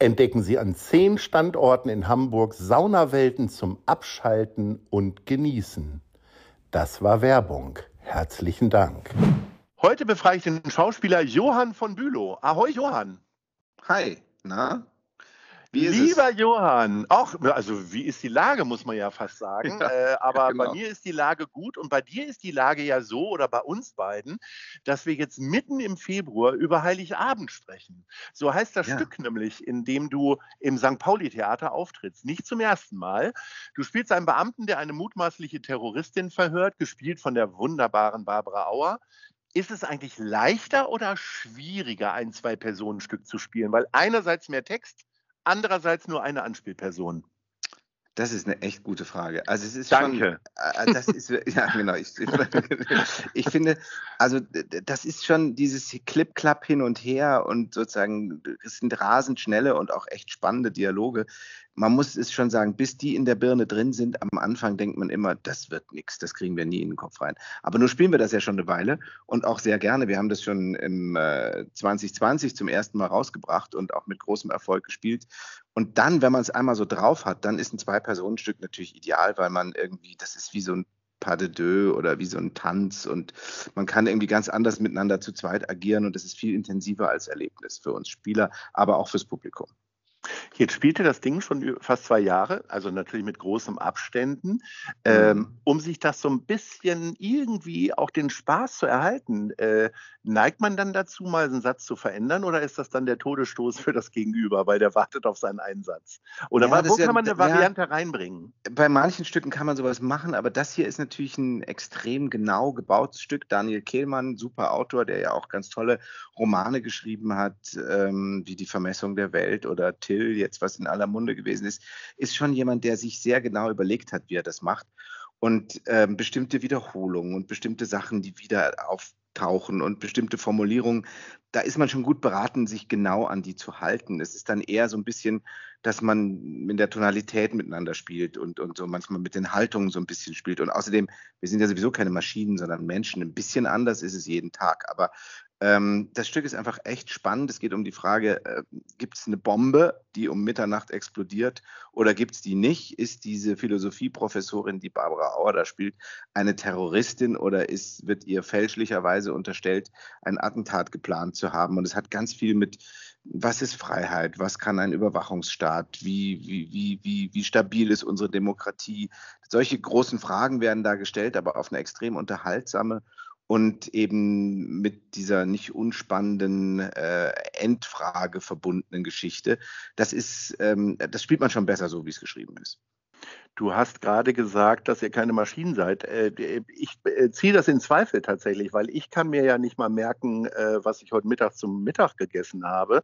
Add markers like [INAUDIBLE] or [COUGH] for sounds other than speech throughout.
entdecken Sie an zehn Standorten in Hamburg Saunawelten zum Abschalten und Genießen. Das war Werbung. Herzlichen Dank. Heute befrage ich den Schauspieler Johann von Bülow. Ahoi, Johann. Hi, na? Lieber Johann, auch, also wie ist die Lage, muss man ja fast sagen. [LAUGHS] Ja, äh, aber genau. bei mir ist die Lage gut und bei dir ist die Lage ja so, oder bei uns beiden, dass wir jetzt mitten im Februar über Heiligabend sprechen. So heißt das ja. Stück nämlich, in dem du im St. Pauli-Theater auftrittst. Nicht zum ersten Mal. Du spielst einen Beamten, der eine mutmaßliche Terroristin verhört, gespielt von der wunderbaren Barbara Auer ist es eigentlich leichter oder schwieriger, ein Zwei-Personen-Stück zu spielen? Weil einerseits mehr Text, andererseits nur eine Anspielperson? Das ist eine echt gute Frage. Also es ist Danke. schon, äh, das ist ja genau. Ich, ich, [LAUGHS] finde, also das ist schon dieses Clip-Clap hin und her und sozusagen es sind rasend schnelle und auch echt spannende Dialoge man muss es schon sagen, bis die in der Birne drin sind, am Anfang denkt man immer, das wird nichts, das kriegen wir nie in den Kopf rein. Aber nun spielen wir das ja schon eine Weile und auch sehr gerne. Wir haben das schon im äh, 2020 zum ersten Mal rausgebracht und auch mit großem Erfolg gespielt. Und dann, wenn man es einmal so drauf hat, dann ist ein Zwei-Personen-Stück natürlich ideal, weil man irgendwie, das ist wie so ein Pas de deux oder wie so ein Tanz und man kann irgendwie ganz anders miteinander zu zweit agieren und das ist viel intensiver als Erlebnis für uns Spieler, aber auch fürs Publikum. Jetzt spielte das Ding schon fast zwei Jahre, also natürlich mit großen Abständen. Ähm, mhm. um sich das so ein bisschen irgendwie auch den Spaß zu erhalten, äh, neigt man dann dazu, mal einen Satz zu verändern oder ist das dann der Todesstoß für das Gegenüber, weil der wartet auf seinen Einsatz? Oder ja, wo kann ja, man eine Variante ja, reinbringen? Bei manchen Stücken kann man sowas machen, aber das hier ist natürlich ein extrem genau gebautes Stück. Daniel Kehlmann, super Autor, der ja auch ganz tolle Romane geschrieben hat, ähm, wie Die Vermessung der Welt oder Till jetzt, was in aller Munde gewesen ist, ist schon jemand, der sich sehr genau überlegt hat, wie er das macht. Und ähm, bestimmte Wiederholungen und bestimmte Sachen, die wieder auftauchen und bestimmte Formulierungen, da ist man schon gut beraten, sich genau an die zu halten. Es ist dann eher so ein bisschen, dass man mit der Tonalität miteinander spielt und, und so manchmal mit den Haltungen so ein bisschen spielt. Und außerdem, wir sind ja sowieso keine Maschinen, sondern Menschen. Ein bisschen anders ist es jeden Tag. Aber ähm, das Stück ist einfach echt spannend. Es geht um die Frage, äh, gibt es eine Bombe, die um Mitternacht explodiert oder gibt es die nicht? Ist diese Philosophieprofessorin, die Barbara Auer da spielt, eine Terroristin oder ist, wird ihr fälschlicherweise unterstellt, ein Attentat geplant zu haben? Und es hat ganz viel mit, was ist Freiheit? Was kann ein Überwachungsstaat? Wie, wie, wie, wie, wie stabil ist unsere Demokratie? Solche großen Fragen werden da gestellt, aber auf eine extrem unterhaltsame und eben mit dieser nicht unspannenden äh, Endfrage verbundenen Geschichte. Das ist, ähm, das spielt man schon besser so, wie es geschrieben ist. Du hast gerade gesagt, dass ihr keine Maschinen seid. Äh, ich äh, ziehe das in Zweifel tatsächlich, weil ich kann mir ja nicht mal merken, äh, was ich heute Mittag zum Mittag gegessen habe.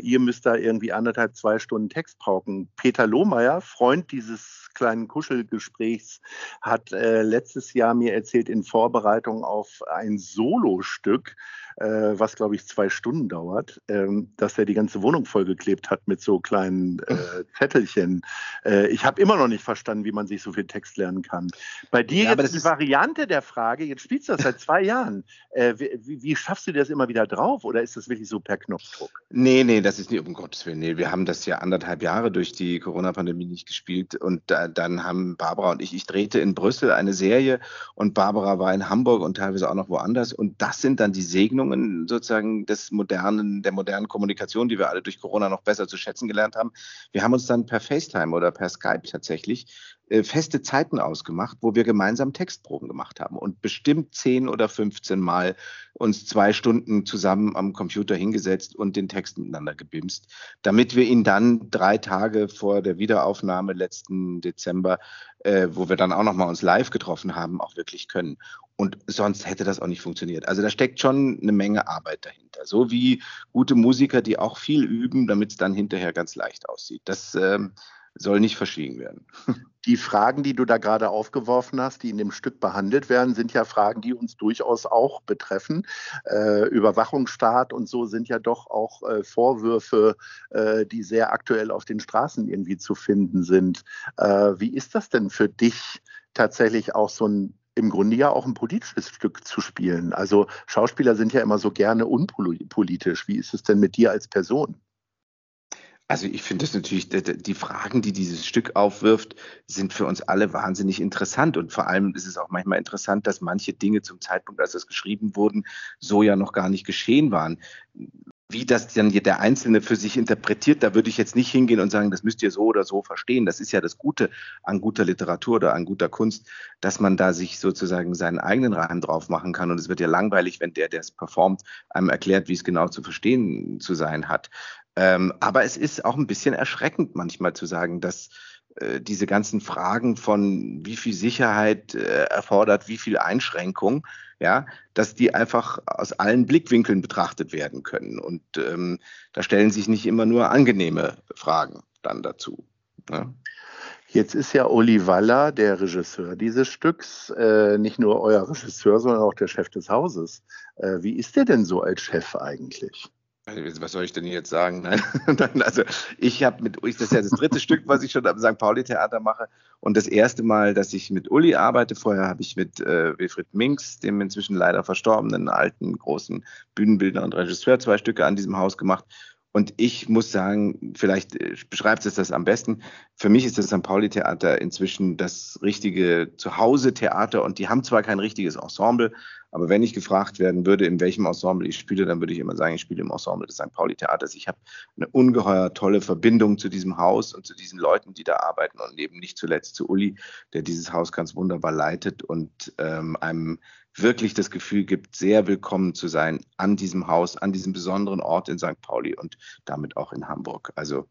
Ihr müsst da irgendwie anderthalb, zwei Stunden Text pauken. Peter Lohmeier, Freund dieses kleinen Kuschelgesprächs hat äh, letztes Jahr mir erzählt in Vorbereitung auf ein Solostück, äh, was glaube ich zwei Stunden dauert, ähm, dass er die ganze Wohnung vollgeklebt hat mit so kleinen äh, Zettelchen. Äh, ich habe immer noch nicht verstanden, wie man sich so viel Text lernen kann. Bei dir ja, jetzt die Variante der Frage, jetzt spielst du das seit zwei Jahren. Äh, wie, wie, schaffst du das immer wieder drauf oder ist das wirklich so per Knopfdruck? Nee, nee, das ist nicht, um Gottes Willen. Nee, wir haben das ja anderthalb Jahre durch die Corona-Pandemie nicht gespielt und da, dann haben Barbara und ich, ich drehte in Brüssel eine Serie und Barbara war in Hamburg und teilweise auch noch woanders und das sind dann die Segnungen sozusagen des modernen, der modernen Kommunikation, die wir alle durch Corona noch besser zu schätzen gelernt haben. Wir haben uns dann per FaceTime oder per Skype tatsächlich tatsächlich äh, feste Zeiten ausgemacht, wo wir gemeinsam Textproben gemacht haben und bestimmt 10 oder 15 Mal uns zwei Stunden zusammen am Computer hingesetzt und den Text miteinander gebimst, damit wir ihn dann drei Tage vor der Wiederaufnahme letzten Dezember, äh, wo wir dann auch nochmal uns live getroffen haben, auch wirklich können. Und sonst hätte das auch nicht funktioniert. Also da steckt schon eine Menge Arbeit dahinter. So wie gute Musiker, die auch viel üben, damit es dann hinterher ganz leicht aussieht. Das ähm, soll nicht verschwiegen werden. [LAUGHS] Die Fragen, die du da gerade aufgeworfen hast, die in dem Stück behandelt werden, sind ja Fragen, die uns durchaus auch betreffen. Äh, Überwachungsstaat und so sind ja doch auch äh, Vorwürfe, äh, die sehr aktuell auf den Straßen irgendwie zu finden sind. Äh, wie ist das denn für dich tatsächlich auch so ein im Grunde ja auch ein politisches Stück zu spielen. Also Schauspieler sind ja immer so gerne unpolitisch. Wie ist es denn mit dir als Person? Also ich finde das natürlich, die Fragen, die dieses Stück aufwirft, sind für uns alle wahnsinnig interessant. Und vor allem ist es auch manchmal interessant, dass manche Dinge zum Zeitpunkt, als es geschrieben wurden, so ja noch gar nicht geschehen waren. Wie das dann der Einzelne für sich interpretiert, da würde ich jetzt nicht hingehen und sagen, das müsst ihr so oder so verstehen. Das ist ja das Gute an guter Literatur oder an guter Kunst, dass man da sich sozusagen seinen eigenen Rahmen drauf machen kann. Und es wird ja langweilig, wenn der, der es performt, einem erklärt, wie es genau zu verstehen zu sein hat. Ähm, aber es ist auch ein bisschen erschreckend manchmal zu sagen, dass äh, diese ganzen Fragen von wie viel Sicherheit äh, erfordert, wie viel Einschränkung, ja, dass die einfach aus allen Blickwinkeln betrachtet werden können. Und ähm, da stellen sich nicht immer nur angenehme Fragen dann dazu. Ne? Jetzt ist ja Uli Waller, der Regisseur dieses Stücks, äh, nicht nur euer Regisseur, sondern auch der Chef des Hauses. Äh, wie ist der denn so als Chef eigentlich? Also, was soll ich denn jetzt sagen? [LAUGHS] Nein, also ich habe mit, das ist ja das dritte Stück, was ich schon am St. Pauli Theater mache und das erste Mal, dass ich mit Uli arbeite. Vorher habe ich mit äh, Wilfried Minks, dem inzwischen leider verstorbenen alten großen Bühnenbildner und Regisseur, zwei Stücke an diesem Haus gemacht und ich muss sagen, vielleicht äh, beschreibt es das am besten. Für mich ist das St. Pauli-Theater inzwischen das richtige Zuhause-Theater und die haben zwar kein richtiges Ensemble, aber wenn ich gefragt werden würde, in welchem Ensemble ich spiele, dann würde ich immer sagen, ich spiele im Ensemble des St. Pauli-Theaters. Ich habe eine ungeheuer tolle Verbindung zu diesem Haus und zu diesen Leuten, die da arbeiten und eben nicht zuletzt zu Uli, der dieses Haus ganz wunderbar leitet und ähm, einem wirklich das Gefühl gibt, sehr willkommen zu sein an diesem Haus, an diesem besonderen Ort in St. Pauli und damit auch in Hamburg. Also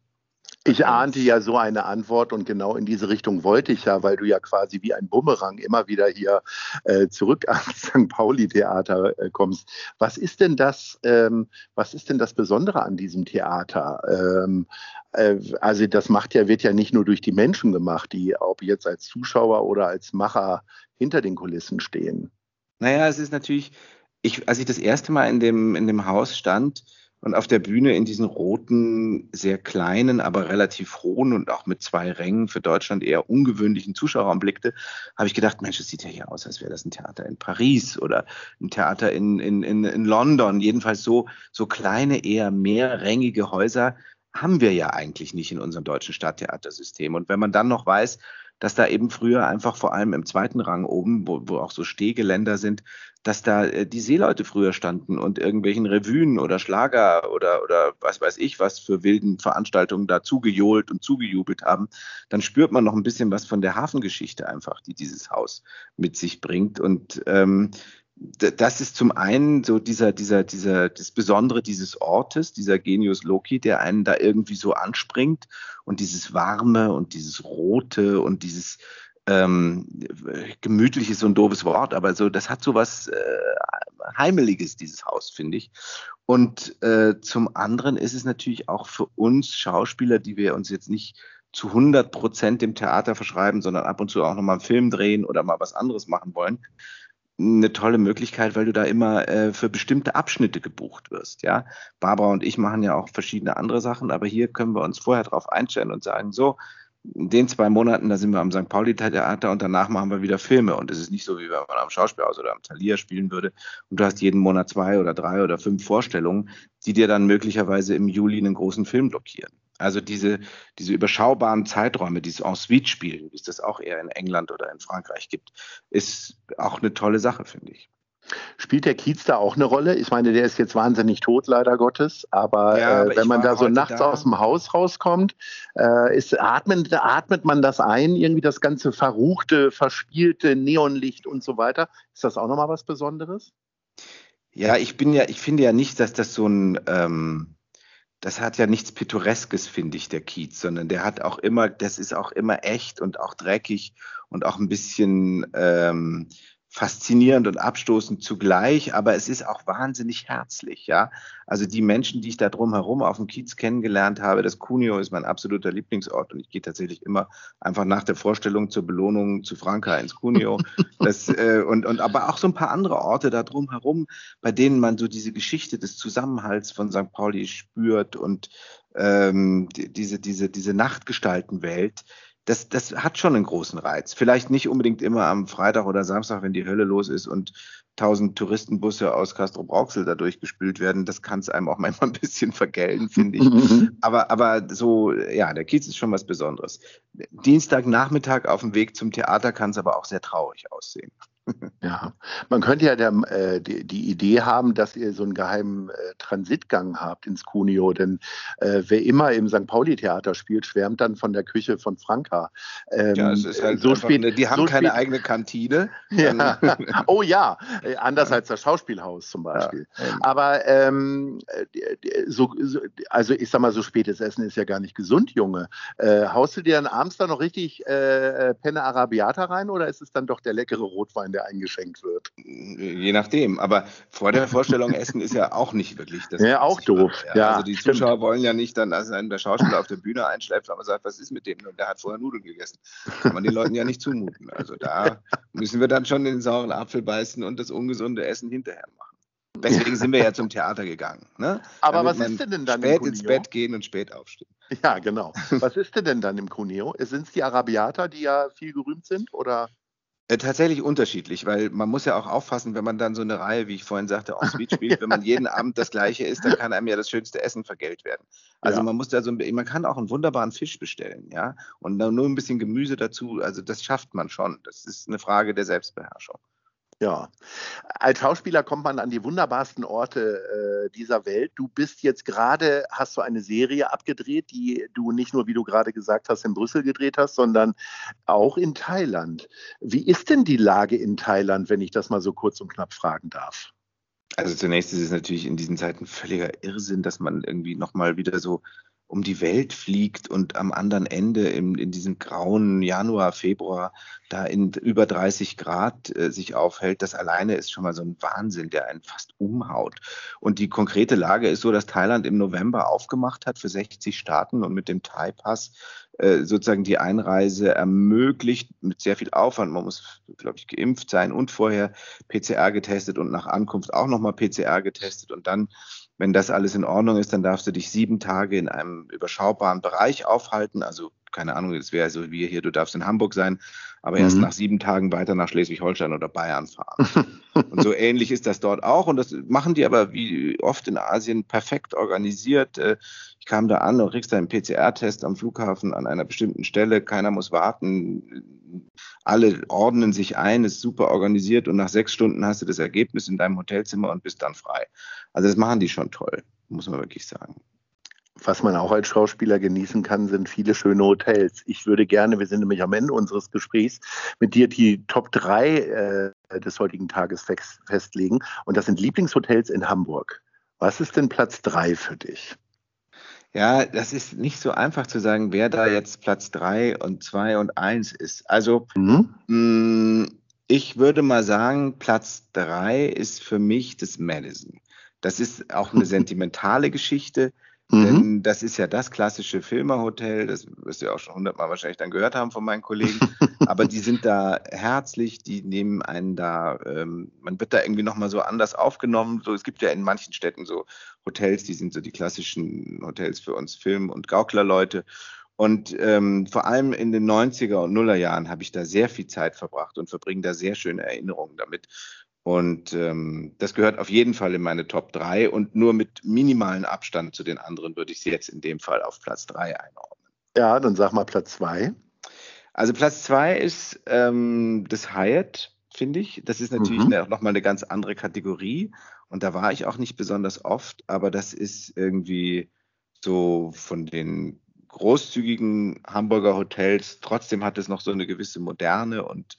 ich ahnte ja so eine Antwort und genau in diese Richtung wollte ich ja, weil du ja quasi wie ein Bumerang immer wieder hier äh, zurück [LAUGHS] ans St. Pauli-Theater äh, kommst. Was ist denn das, ähm, was ist denn das Besondere an diesem Theater? Ähm, äh, also das macht ja, wird ja nicht nur durch die Menschen gemacht, die ob jetzt als Zuschauer oder als Macher hinter den Kulissen stehen. Naja, es ist natürlich, ich, als ich das erste Mal in dem, in dem Haus stand und auf der Bühne in diesen roten, sehr kleinen, aber relativ hohen und auch mit zwei Rängen für Deutschland eher ungewöhnlichen Zuschauerraum blickte, habe ich gedacht, Mensch, es sieht ja hier aus, als wäre das ein Theater in Paris oder ein Theater in, in, in, in London. Jedenfalls so, so kleine, eher mehrrängige Häuser haben wir ja eigentlich nicht in unserem deutschen Stadttheatersystem. Und wenn man dann noch weiß, dass da eben früher einfach vor allem im zweiten Rang oben, wo, wo auch so Stehgeländer sind, dass da äh, die Seeleute früher standen und irgendwelchen Revuen oder Schlager oder, oder was weiß ich, was für wilden Veranstaltungen da zugejohlt und zugejubelt haben, dann spürt man noch ein bisschen was von der Hafengeschichte einfach, die dieses Haus mit sich bringt. Und ähm, das ist zum einen so dieser, dieser, dieser, das Besondere dieses Ortes, dieser Genius Loki, der einen da irgendwie so anspringt und dieses Warme und dieses Rote und dieses ähm, gemütlich ist so ein doofes Wort, aber so, das hat so was äh, Heimeliges, dieses Haus, finde ich. Und äh, zum anderen ist es natürlich auch für uns Schauspieler, die wir uns jetzt nicht zu 100 Prozent dem Theater verschreiben, sondern ab und zu auch nochmal einen Film drehen oder mal was anderes machen wollen, eine tolle Möglichkeit, weil du da immer äh, für bestimmte Abschnitte gebucht wirst. Ja, Barbara und ich machen ja auch verschiedene andere Sachen, aber hier können wir uns vorher darauf einstellen und sagen, so, in den zwei Monaten, da sind wir am St. Pauli-Theater und danach machen wir wieder Filme. Und es ist nicht so, wie wenn man am Schauspielhaus oder am Talier spielen würde und du hast jeden Monat zwei oder drei oder fünf Vorstellungen, die dir dann möglicherweise im Juli einen großen Film blockieren. Also diese, diese überschaubaren Zeiträume, dieses En-Suite-Spiel, wie es das auch eher in England oder in Frankreich gibt, ist auch eine tolle Sache, finde ich. Spielt der Kiez da auch eine Rolle? Ich meine, der ist jetzt wahnsinnig tot, leider Gottes. Aber, Ja, aber äh, wenn man da so nachts da. aus dem Haus rauskommt, äh, ist, atmet, atmet man das ein, irgendwie das ganze verruchte, verspielte Neonlicht und so weiter? Ist das auch nochmal was Besonderes? Ja, ich bin ja, ich finde ja nicht, dass das so ein, ähm, das hat ja nichts Pittoreskes, finde ich, der Kiez, sondern der hat auch immer, das ist auch immer echt und auch dreckig und auch ein bisschen ähm, faszinierend und abstoßend zugleich, aber es ist auch wahnsinnig herzlich, ja. Also die Menschen, die ich da drumherum auf dem Kiez kennengelernt habe, das Cuneo ist mein absoluter Lieblingsort und ich gehe tatsächlich immer einfach nach der Vorstellung zur Belohnung zu Franka ins Cuneo. [LAUGHS] Das, äh, und, und aber auch so ein paar andere Orte da drumherum, bei denen man so diese Geschichte des Zusammenhalts von St. Pauli spürt und ähm, die, diese, diese, diese Nachtgestaltenwelt, das, das hat schon einen großen Reiz. Vielleicht nicht unbedingt immer am Freitag oder Samstag, wenn die Hölle los ist und tausend Touristenbusse aus Castro-Brauxel da durchgespült werden. Das kann es einem auch [LAUGHS] manchmal ein bisschen vergelten, finde ich. [LAUGHS] Aber, aber so, ja, der Kiez ist schon was Besonderes. Dienstagnachmittag auf dem Weg zum Theater kann es aber auch sehr traurig aussehen. Ja, man könnte ja der, äh, die, die Idee haben, dass ihr so einen geheimen äh, Transitgang habt ins Cuneo, denn äh, wer immer im St. Pauli-Theater spielt, schwärmt dann von der Küche von Franka. Ähm, Ja, es ist halt so einfach spät, eine, die haben so keine spät, eigene Kantine. [LAUGHS] Ja. [LAUGHS] Oh ja, äh, anders als das Schauspielhaus zum Beispiel. Ja. Aber ähm, äh, so, so, also ich sag mal, so spätes Essen ist ja gar nicht gesund, Junge. Äh, haust du dir dann abends da noch richtig Penne Arabiata rein oder ist es dann doch der leckere Rotwein, der eingeschenkt wird? Je nachdem. Aber vor der Vorstellung [LAUGHS] essen ist ja auch nicht wirklich das. Ja, auch doof. Ja, also die stimmt. Zuschauer wollen ja nicht dann, dass der Schauspieler auf der Bühne einschläft, aber sagt, was ist mit dem? Und der hat vorher Nudeln gegessen. Kann man den Leuten ja nicht zumuten. Also da müssen wir dann schon den sauren Apfel beißen und das ungesunde Essen hinterher machen. Deswegen sind wir ja zum Theater gegangen. Ne? Aber Damit was ist denn denn dann im Spät ins Cuneo? Bett gehen und spät aufstehen. Ja, genau. Was ist denn dann im Cuneo? Sind es die Arabiata, die ja viel gerühmt sind? Oder? Äh, Tatsächlich unterschiedlich, weil man muss ja auch aufpassen, wenn man dann so eine Reihe, wie ich vorhin sagte, en suite [LAUGHS] spielt, wenn man jeden Abend das Gleiche isst, dann kann einem ja das schönste Essen vergelt werden. Also Ja. man muss da so, ein- man kann auch einen wunderbaren Fisch bestellen, ja, und dann nur ein bisschen Gemüse dazu. Also das schafft man schon. Das ist eine Frage der Selbstbeherrschung. Ja. Als Schauspieler kommt man an die wunderbarsten Orte äh, dieser Welt. Du bist jetzt gerade, hast du eine Serie abgedreht, die du nicht nur, wie du gerade gesagt hast, in Brüssel gedreht hast, sondern auch in Thailand. Wie ist denn die Lage in Thailand, wenn ich das mal so kurz und knapp fragen darf? Also zunächst ist es natürlich in diesen Zeiten völliger Irrsinn, dass man irgendwie nochmal wieder so um die Welt fliegt und am anderen Ende in, in diesem grauen Januar, Februar da in über 30 Grad äh, sich aufhält. Das alleine ist schon mal so ein Wahnsinn, der einen fast umhaut. Und die konkrete Lage ist so, dass Thailand im November aufgemacht hat für 60 Staaten und mit dem Thai-Pass äh, sozusagen die Einreise ermöglicht mit sehr viel Aufwand. Man muss, glaube ich, geimpft sein und vorher PCR getestet und nach Ankunft auch nochmal PCR getestet. Und dann, wenn das alles in Ordnung ist, dann darfst du dich sieben Tage in einem überschaubaren Bereich aufhalten. Also keine Ahnung, das wäre so wie hier, du darfst in Hamburg sein, aber erst Mhm. nach sieben Tagen weiter nach Schleswig-Holstein oder Bayern fahren. [LAUGHS] Und so ähnlich ist das dort auch. Und das machen die aber wie oft in Asien perfekt organisiert. Ich kam da an und kriegst einen PCR-Test am Flughafen an einer bestimmten Stelle. Keiner muss warten. Alle ordnen sich ein, ist super organisiert und nach sechs Stunden hast du das Ergebnis in deinem Hotelzimmer und bist dann frei. Also das machen die schon toll, muss man wirklich sagen. Was man auch als Schauspieler genießen kann, sind viele schöne Hotels. Ich würde gerne, wir sind nämlich am Ende unseres Gesprächs, mit dir die Top 3 äh, des heutigen Tages fest, festlegen. Und das sind Lieblingshotels in Hamburg. Was ist denn Platz 3 für dich? Ja, das ist nicht so einfach zu sagen, wer da jetzt Platz drei und zwei und eins ist. Also Mhm. mh, ich würde mal sagen, Platz drei ist für mich das Madison. Das ist auch eine [LAUGHS] sentimentale Geschichte. Mhm. Denn das ist ja das klassische Filmerhotel, das wirst du ja auch schon hundertmal wahrscheinlich dann gehört haben von meinen Kollegen. [LAUGHS] Aber die sind da herzlich, die nehmen einen da, ähm, man wird da irgendwie nochmal so anders aufgenommen. So, es gibt ja in manchen Städten so Hotels, die sind so die klassischen Hotels für uns Film- und Gauklerleute. Und ähm, vor allem in den 90er und Nuller Jahren habe ich da sehr viel Zeit verbracht und verbringe da sehr schöne Erinnerungen damit. Und ähm, das gehört auf jeden Fall in meine Top 3 und nur mit minimalen Abstand zu den anderen würde ich sie jetzt in dem Fall auf Platz 3 einordnen. Ja, dann sag mal Platz 2. Also Platz 2 ist ähm, das Hyatt finde ich. Das ist natürlich mhm. nochmal eine ganz andere Kategorie. Und da war ich auch nicht besonders oft, aber das ist irgendwie so von den großzügigen Hamburger Hotels. Trotzdem hat es noch so eine gewisse Moderne und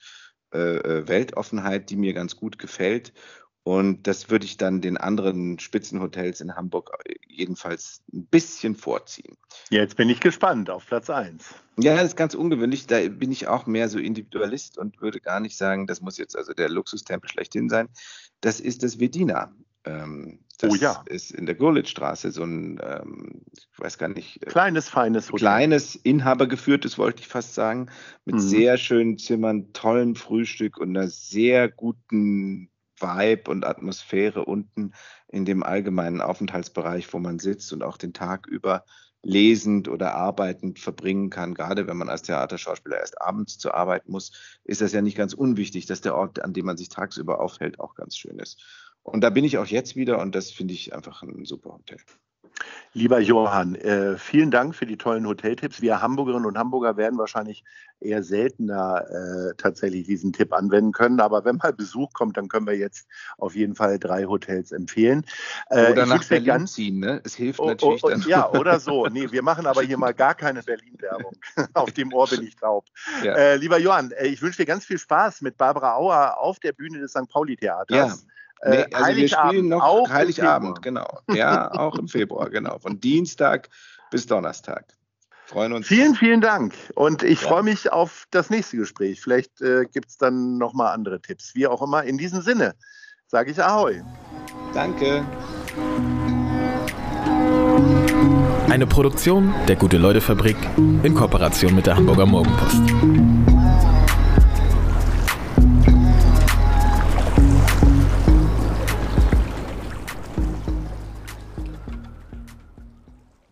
äh, äh Weltoffenheit, die mir ganz gut gefällt. Und das würde ich dann den anderen Spitzenhotels in Hamburg äh, jedenfalls ein bisschen vorziehen. Jetzt bin ich gespannt auf Platz 1. Ja, das ist ganz ungewöhnlich. Da bin ich auch mehr so Individualist und würde gar nicht sagen, das muss jetzt also der Luxustempel schlechthin sein. Das ist das Vedina. Ähm, das oh ja. ist in der Gurlitzstraße so ein, ähm, ich weiß gar nicht. Äh, kleines, feines Hotel. Kleines, inhabergeführtes, wollte ich fast sagen, mit mhm. sehr schönen Zimmern, tollem Frühstück und einer sehr guten Vibe und Atmosphäre unten in dem allgemeinen Aufenthaltsbereich, wo man sitzt und auch den Tag über lesend oder arbeitend verbringen kann. Gerade wenn man als Theaterschauspieler erst abends zur Arbeit muss, ist das ja nicht ganz unwichtig, dass der Ort, an dem man sich tagsüber aufhält, auch ganz schön ist. Und da bin ich auch jetzt wieder und das finde ich einfach ein super Hotel. Lieber Johann, äh, vielen Dank für die tollen Hoteltipps. Wir Hamburgerinnen und Hamburger werden wahrscheinlich eher seltener äh, tatsächlich diesen Tipp anwenden können. Aber wenn mal Besuch kommt, dann können wir jetzt auf jeden Fall drei Hotels empfehlen. Äh, oder nach Berlin ganz, ziehen, ne? Es hilft oh, natürlich oh, oh, dann. Ja, oder so. Nee, wir machen aber hier mal gar keine Berlin-Werbung. [LAUGHS] auf dem Ohr bin ich taub. Ja. Äh, lieber Johann, äh, ich wünsche dir ganz viel Spaß mit Barbara Auer auf der Bühne des St. Pauli-Theaters. Ja. Nee, äh, also wir spielen noch auch Heiligabend, genau. Ja, [LAUGHS] auch im Februar, genau. Von Dienstag bis Donnerstag. Freuen uns. Vielen, vielen Dank. Und ich ja. freue mich auf das nächste Gespräch. Vielleicht äh, gibt es dann nochmal andere Tipps. Wie auch immer. In diesem Sinne sage ich Ahoi. Danke. Eine Produktion der Gute-Leute-Fabrik in Kooperation mit der Hamburger Morgenpost.